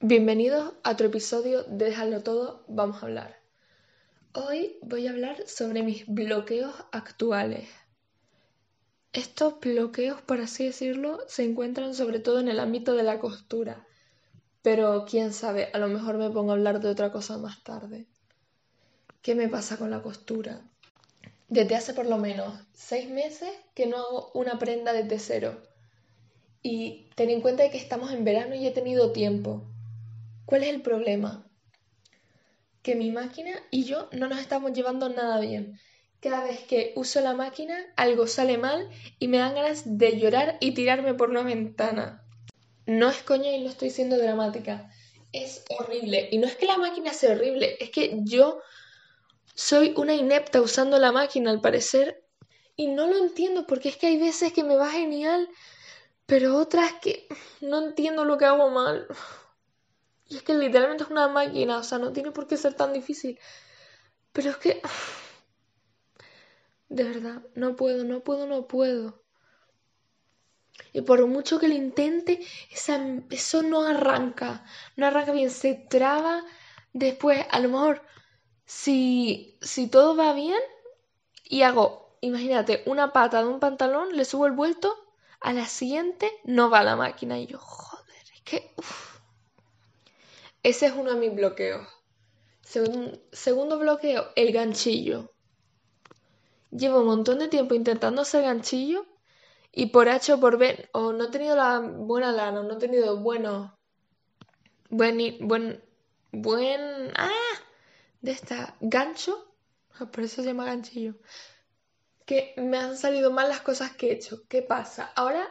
Bienvenidos a otro episodio de Déjalo Todo, vamos a hablar. Hoy voy a hablar sobre mis bloqueos actuales. Estos bloqueos, por así decirlo, se encuentran sobre todo en el ámbito de la costura. Pero quién sabe, a lo mejor me pongo a hablar de otra cosa más tarde. ¿Qué me pasa con la costura? Desde hace por lo menos seis meses que no hago una prenda desde cero. Y ten en cuenta que estamos en verano y he tenido tiempo. ¿Cuál es el problema? Que mi máquina y yo no nos estamos llevando nada bien. Cada vez que uso la máquina, algo sale mal y me dan ganas de llorar y tirarme por una ventana. No es coña y no estoy siendo dramática. Es horrible. Y no es que la máquina sea horrible, es que yo soy una inepta usando la máquina al parecer. Y no lo entiendo porque es que hay veces que me va genial, pero otras que no entiendo lo que hago mal. Y es que literalmente es una máquina, o sea, no tiene por qué ser tan difícil. Pero es que... De verdad, no puedo, no puedo, no puedo. Y por mucho que lo intente, eso no arranca. No arranca bien, se traba. Después, a lo mejor, si, si todo va bien y hago, imagínate, una pata de un pantalón, le subo el vuelto, a la siguiente no va la máquina. Y yo, joder, es que... Ese es uno de mis bloqueos. segundo bloqueo, el ganchillo. Llevo un montón de tiempo intentando hacer ganchillo y por H o por B, o no he tenido la buena lana, no he tenido bueno, buen, buen, buen, ah, de esta gancho, ah, por eso se llama ganchillo, que me han salido mal las cosas que he hecho. ¿Qué pasa? Ahora,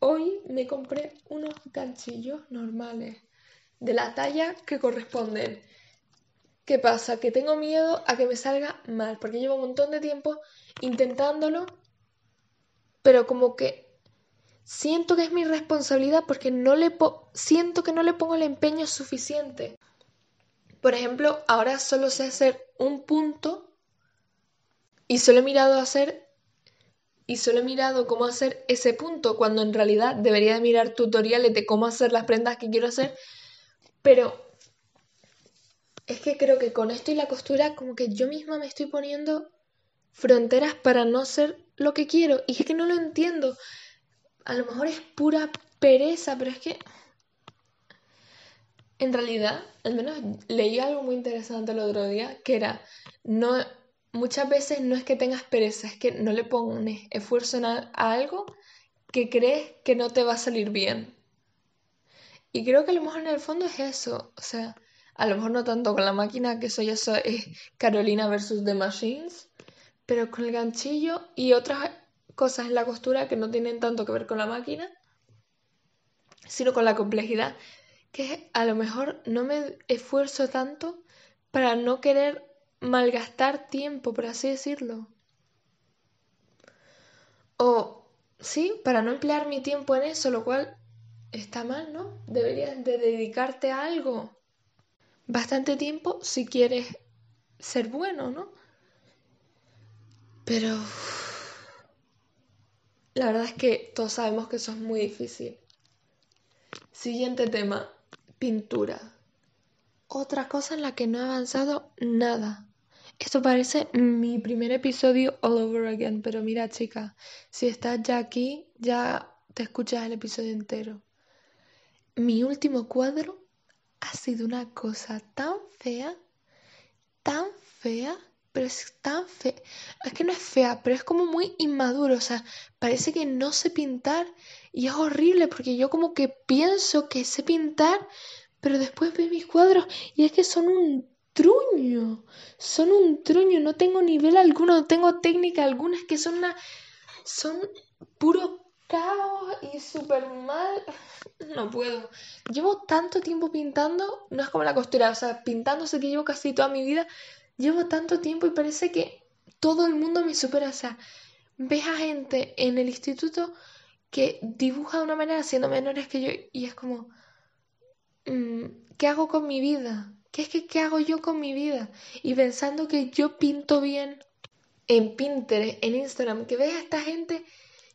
hoy me compré unos ganchillos normales de la talla que corresponden. ¿Qué pasa? Que tengo miedo a que me salga mal, porque llevo un montón de tiempo intentándolo, pero como que siento que es mi responsabilidad porque no le siento que no le pongo el empeño suficiente. Por ejemplo, ahora solo sé hacer un punto y solo he mirado hacer y solo he mirado cómo hacer ese punto cuando en realidad debería de mirar tutoriales de cómo hacer las prendas que quiero hacer pero es que creo que con esto y la costura como que yo misma me estoy poniendo fronteras para no ser lo que quiero. Y es que no lo entiendo. A lo mejor es pura pereza, pero es que... En realidad, al menos leí algo muy interesante el otro día, que era, no, muchas veces no es que tengas pereza, es que no le pones esfuerzo a algo que crees que no te va a salir bien. Y creo que a lo mejor en el fondo es eso. O sea, a lo mejor no tanto con la máquina, que eso ya Carolina versus The Machines, pero con el ganchillo y otras cosas en la costura que no tienen tanto que ver con la máquina, sino con la complejidad, que a lo mejor no me esfuerzo tanto para no querer malgastar tiempo, por así decirlo. O sí, para no emplear mi tiempo en eso, lo cual está mal, ¿no? Deberías de dedicarte a algo bastante tiempo si quieres ser bueno, ¿no? Pero la verdad es que todos sabemos que eso es muy difícil. Siguiente tema, pintura. Otra cosa en la que no he avanzado nada. Esto parece mi primer episodio all over again, pero mira chica, si estás ya aquí, ya te escuchas el episodio entero mi último cuadro ha sido una cosa tan fea, tan fea, pero es tan fea. Es que no es fea, pero es como muy inmaduro. O sea, parece que no sé pintar y es horrible porque yo como que pienso que sé pintar, pero después veo mis cuadros y es que son un truño. Son un truño. No tengo nivel alguno, no tengo técnica alguna. Es que son una. Son puro y súper mal. No puedo. Llevo tanto tiempo pintando, no es como la costura, o sea, pintando sé que llevo casi toda mi vida. Llevo tanto tiempo y parece que todo el mundo me supera. O sea, ves a gente en el instituto que dibuja de una manera siendo menores que yo y es como, mm, ¿qué hago con mi vida? ¿Qué es que qué hago yo con mi vida? Y pensando que yo pinto bien en Pinterest, en Instagram, que ves a esta gente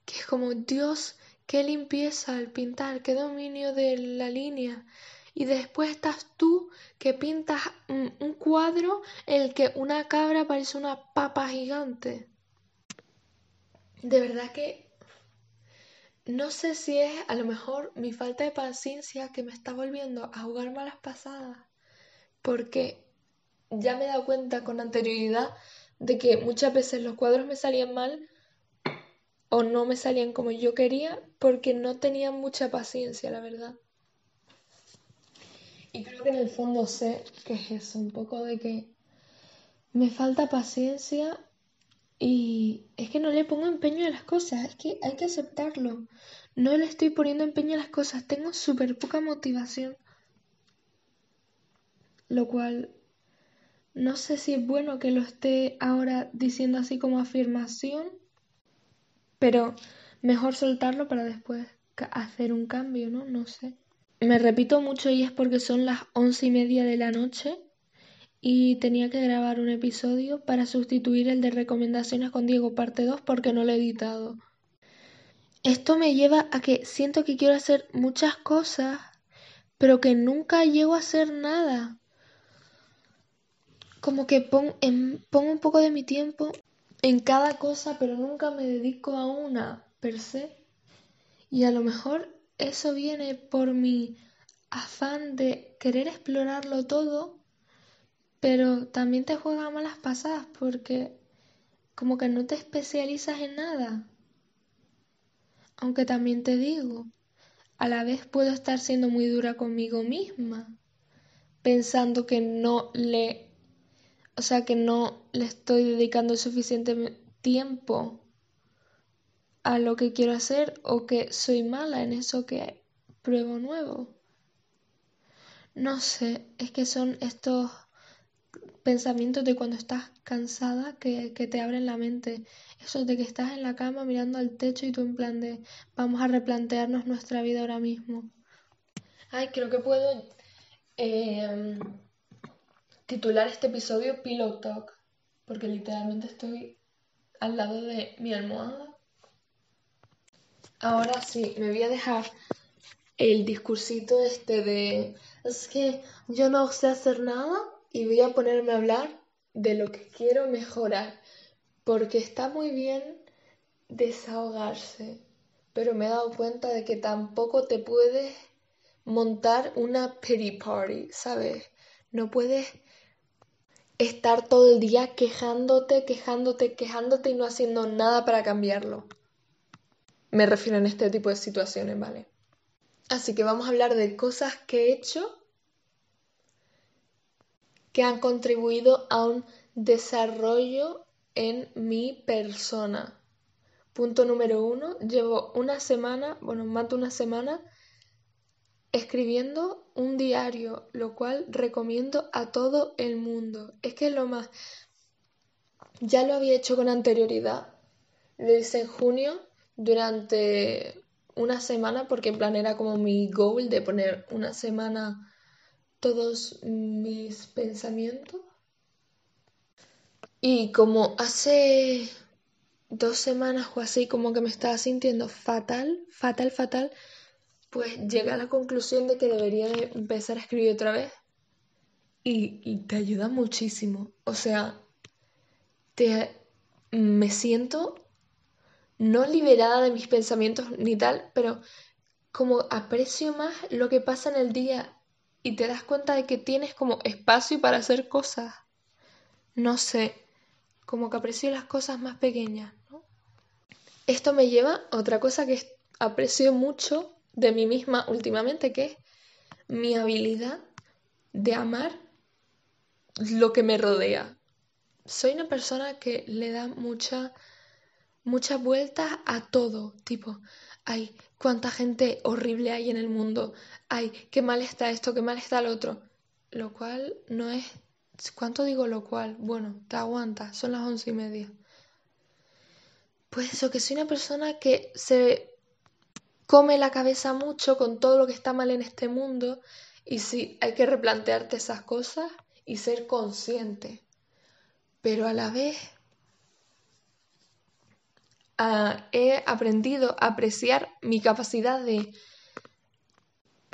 que es como, Dios, qué limpieza al pintar, qué dominio de la línea. Y después estás tú que pintas un, cuadro en el que una cabra parece una papa gigante. De verdad que no sé si es a lo mejor mi falta de paciencia que me está volviendo a jugar malas pasadas, porque ya me he dado cuenta con anterioridad de que muchas veces los cuadros me salían mal o no me salían como yo quería porque no tenía mucha paciencia, la verdad. Y creo que en el fondo sé que es eso, un poco de que me falta paciencia y es que no le pongo empeño a las cosas, es que hay que aceptarlo. No le estoy poniendo empeño a las cosas, tengo súper poca motivación. Lo cual no sé si es bueno que lo esté ahora diciendo así como afirmación, pero mejor soltarlo para después hacer un cambio, ¿no? No sé. Me repito mucho y es porque son las once y media de la noche y tenía que grabar un episodio para sustituir el de recomendaciones con Diego parte 2 porque no lo he editado. Esto me lleva a que siento que quiero hacer muchas cosas, pero que nunca llego a hacer nada. Como que pongo un poco de mi tiempo en cada cosa, pero nunca me dedico a una per se. Y a lo mejor eso viene por mi afán de querer explorarlo todo pero también te juega malas pasadas porque como que no te especializas en nada. Aunque también te digo, a la vez puedo estar siendo muy dura conmigo misma, pensando que no le, o sea, que no le estoy dedicando suficiente tiempo a lo que quiero hacer o que soy mala en eso que pruebo nuevo. No sé, es que son estos pensamientos de cuando estás cansada que, te abren la mente. Eso de que estás en la cama mirando al techo y tú en plan de vamos a replantearnos nuestra vida ahora mismo. Ay, creo que puedo em, titular este episodio Pillow Talk, porque literalmente estoy al lado de mi almohada. Ahora sí, me voy a dejar el discursito este de es que yo no sé hacer nada y voy a ponerme a hablar de lo que quiero mejorar, porque está muy bien desahogarse, pero me he dado cuenta de que tampoco te puedes montar una pity party, ¿sabes? No puedes estar todo el día quejándote, quejándote, quejándote y no haciendo nada para cambiarlo. Me refiero en este tipo de situaciones, ¿vale? Así que vamos a hablar de cosas que he hecho que han contribuido a un desarrollo en mi persona. Punto número uno, llevo una semana, bueno, más de una semana, escribiendo un diario, lo cual recomiendo a todo el mundo. Es que es lo más... Ya lo había hecho con anterioridad, lo hice en junio durante una semana porque en plan era como mi goal de poner una semana todos mis pensamientos. Y como hace dos semanas o así como que me estaba sintiendo fatal, fatal, fatal, pues llegué a la conclusión de que debería empezar a escribir otra vez. Y, te ayuda muchísimo. O sea, te, me siento no liberada de mis pensamientos ni tal, pero como aprecio más lo que pasa en el día y te das cuenta de que tienes como espacio para hacer cosas. No sé, como que aprecio las cosas más pequeñas, ¿no? Esto me lleva a otra cosa que aprecio mucho de mí misma últimamente, que es mi habilidad de amar lo que me rodea. Soy una persona que le da mucha muchas vueltas a todo, tipo, ay, cuánta gente horrible hay en el mundo, ay, qué mal está esto, qué mal está el otro. Lo cual no es... ¿Cuánto digo lo cual? Bueno, te aguanta, son las once y media. Pues eso, que soy una persona que se come la cabeza mucho con todo lo que está mal en este mundo y sí, hay que replantearte esas cosas y ser consciente. Pero a la vez he aprendido a apreciar mi capacidad de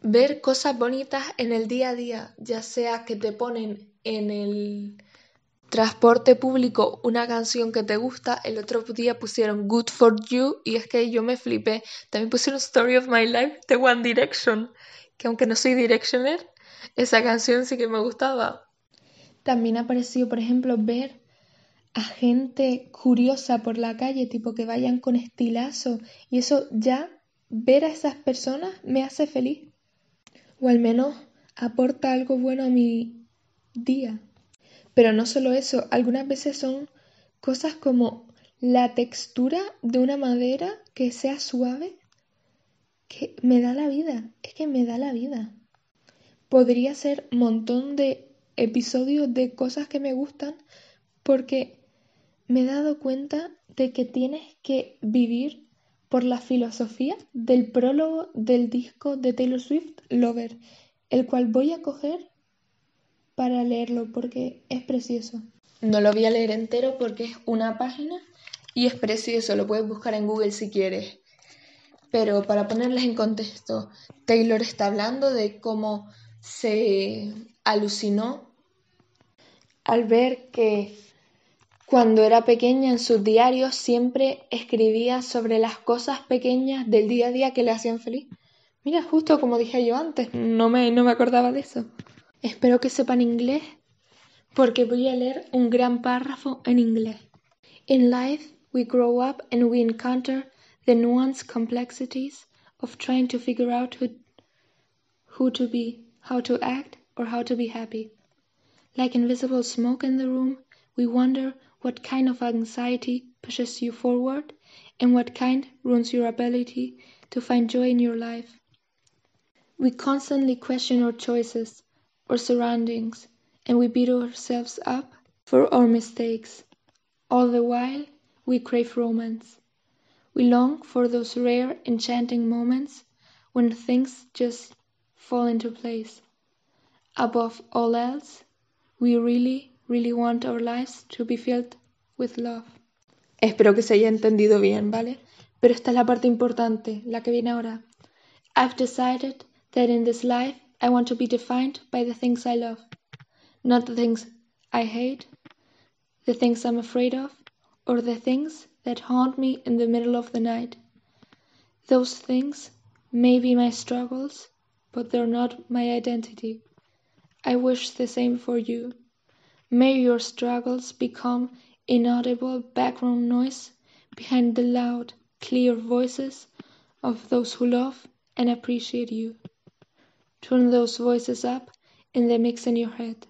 ver cosas bonitas en el día a día, ya sea que te ponen en el transporte público una canción que te gusta, el otro día pusieron Good for You y es que yo me flipé. También pusieron Story of My Life de One Direction, que aunque no soy Directioner, esa canción sí que me gustaba. También ha parecido, por ejemplo, ver a gente curiosa por la calle, tipo que vayan con estilazo, y eso ya, ver a esas personas me hace feliz. O al menos aporta algo bueno a mi día. Pero no solo eso, algunas veces son cosas como la textura de una madera que sea suave, que me da la vida, es que me da la vida. Podría ser un montón de episodios de cosas que me gustan porque me he dado cuenta de que tienes que vivir por la filosofía del prólogo del disco de Taylor Swift, Lover, el cual voy a coger para leerlo porque es precioso. No lo voy a leer entero porque es una página y es precioso, lo puedes buscar en Google si quieres. Pero para ponerles en contexto, Taylor está hablando de cómo se alucinó al ver que cuando era pequeña en sus diarios siempre escribía sobre las cosas pequeñas del día a día que le hacían feliz. Mira, justo como dije yo antes, no me, no me acordaba de eso. Espero que sepan inglés porque voy a leer un gran párrafo en inglés. In life, we grow up and we encounter the nuanced complexities of trying to figure out who, who to be, how to act, or how to be happy. Like invisible smoke in the room, we wonder what kind of anxiety pushes you forward and what kind ruins your ability to find joy in your life. We constantly question our choices, our surroundings, and we beat ourselves up for our mistakes. All the while, we crave romance. We long for those rare, enchanting moments when things just fall into place. Above all else, we really really want our lives to be filled with love. Espero que se haya entendido bien, ¿vale? Pero esta es la parte importante, la que viene ahora. I've decided that in this life I want to be defined by the things I love, not the things I hate, the things I'm afraid of, or the things that haunt me in the middle of the night. Those things may be my struggles, but they're not my identity. I wish the same for you. May your struggles become inaudible background noise behind the loud, clear voices of those who love and appreciate you. Turn those voices up in the mix in your head.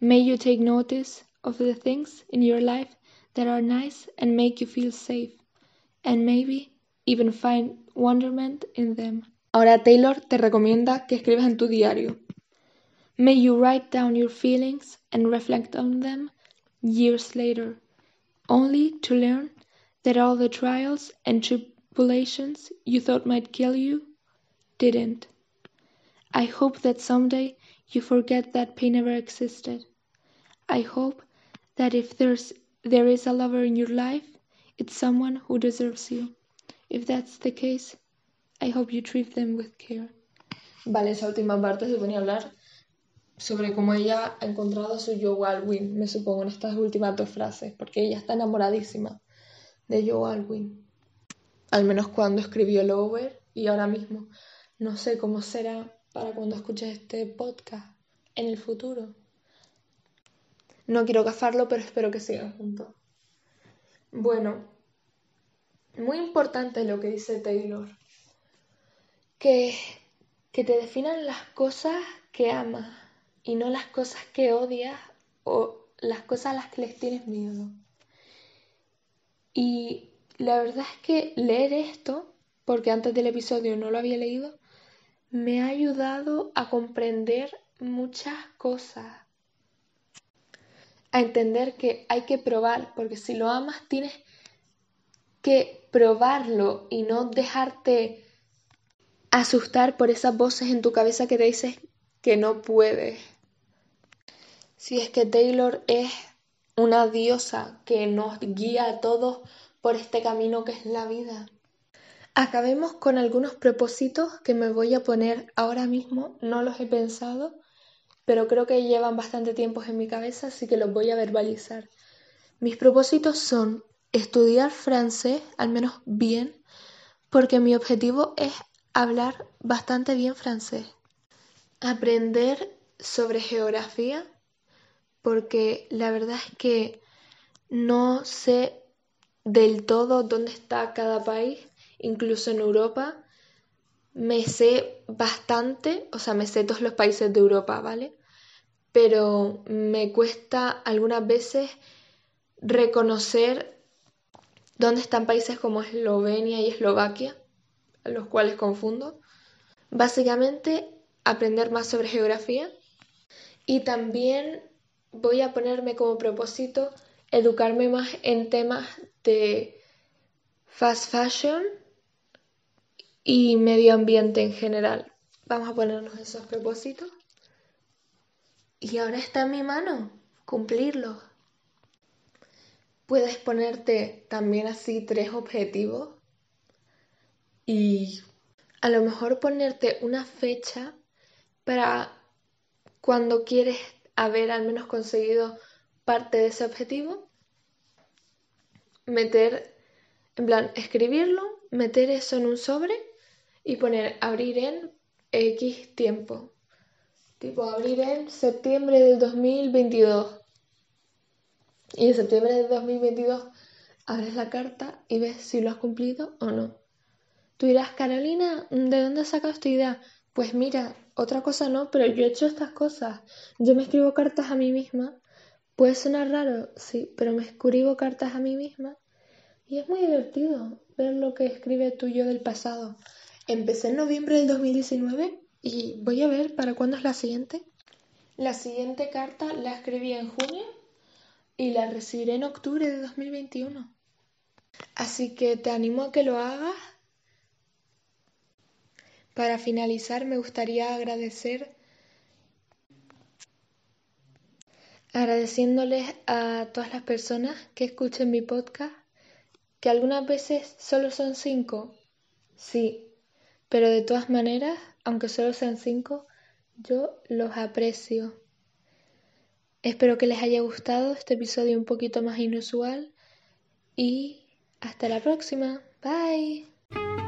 May you take notice of the things in your life that are nice and make you feel safe, and maybe even find wonderment in them. Ahora Taylor te recomienda que escribas en tu diario. May you write down your feelings and reflect on them years later, only to learn that all the trials and tribulations you thought might kill you didn't. I hope that someday you forget that pain ever existed. I hope that if there's there is a lover in your life, it's someone who deserves you. If that's the case, I hope you treat them with care. Vale, esa última parte se ponía a hablar sobre cómo ella ha encontrado a su Joe Alwyn, me supongo, en estas últimas dos frases, porque ella está enamoradísima de Joe Alwyn. Al menos cuando escribió el Over y ahora mismo. No sé cómo será para cuando escuches este podcast en el futuro. No quiero cafarlo, pero espero que sigan juntos. Bueno, muy importante lo que dice Taylor. Que, que te definan las cosas que amas y no las cosas que odias o las cosas a las que les tienes miedo. Y la verdad es que leer esto, porque antes del episodio no lo había leído, me ha ayudado a comprender muchas cosas. A entender que hay que probar, porque si lo amas tienes que probarlo y no dejarte asustar por esas voces en tu cabeza que te dicen que no puedes. Si es que Taylor es una diosa que nos guía a todos por este camino que es la vida. Acabemos con algunos propósitos que me voy a poner ahora mismo, no los he pensado, pero creo que llevan bastante tiempo en mi cabeza, así que los voy a verbalizar. Mis propósitos son estudiar francés, al menos bien, porque mi objetivo es hablar bastante bien francés. Aprender sobre geografía, porque la verdad es que no sé del todo dónde está cada país, incluso en Europa. Me sé bastante, o sea, me sé todos los países de Europa, ¿vale? Pero me cuesta algunas veces reconocer dónde están países como Eslovenia y Eslovaquia, los cuales confundo. Básicamente, aprender más sobre geografía y también voy a ponerme como propósito educarme más en temas de fast fashion y medio ambiente en general. Vamos a ponernos esos propósitos. Y ahora está en mi mano cumplirlos. Puedes ponerte también así tres objetivos y a lo mejor ponerte una fecha para cuando quieres haber al menos conseguido parte de ese objetivo, meter, en plan, escribirlo, meter eso en un sobre y poner abrir en X tiempo. Tipo, abrir en septiembre del 2022. Y en septiembre del 2022 abres la carta y ves si lo has cumplido o no. Tú dirás, Carolina, ¿de dónde has sacado esta idea? Pues mira, otra cosa no, pero yo he hecho estas cosas. Yo me escribo cartas a mí misma Puede sonar raro, sí, pero me escribo cartas a mí misma y es muy divertido ver lo que escribe tu yo del pasado. Empecé en noviembre del 2019 y voy a ver para cuándo es la siguiente. La siguiente carta la escribí en junio y la recibiré en octubre de 2021. Así que te animo a que lo hagas. Para finalizar, me gustaría agradecer agradeciéndoles a todas las personas que escuchen mi podcast, que algunas veces solo son cinco, sí, pero de todas maneras, aunque solo sean cinco, yo los aprecio. Espero que les haya gustado este episodio un poquito más inusual y hasta la próxima. Bye.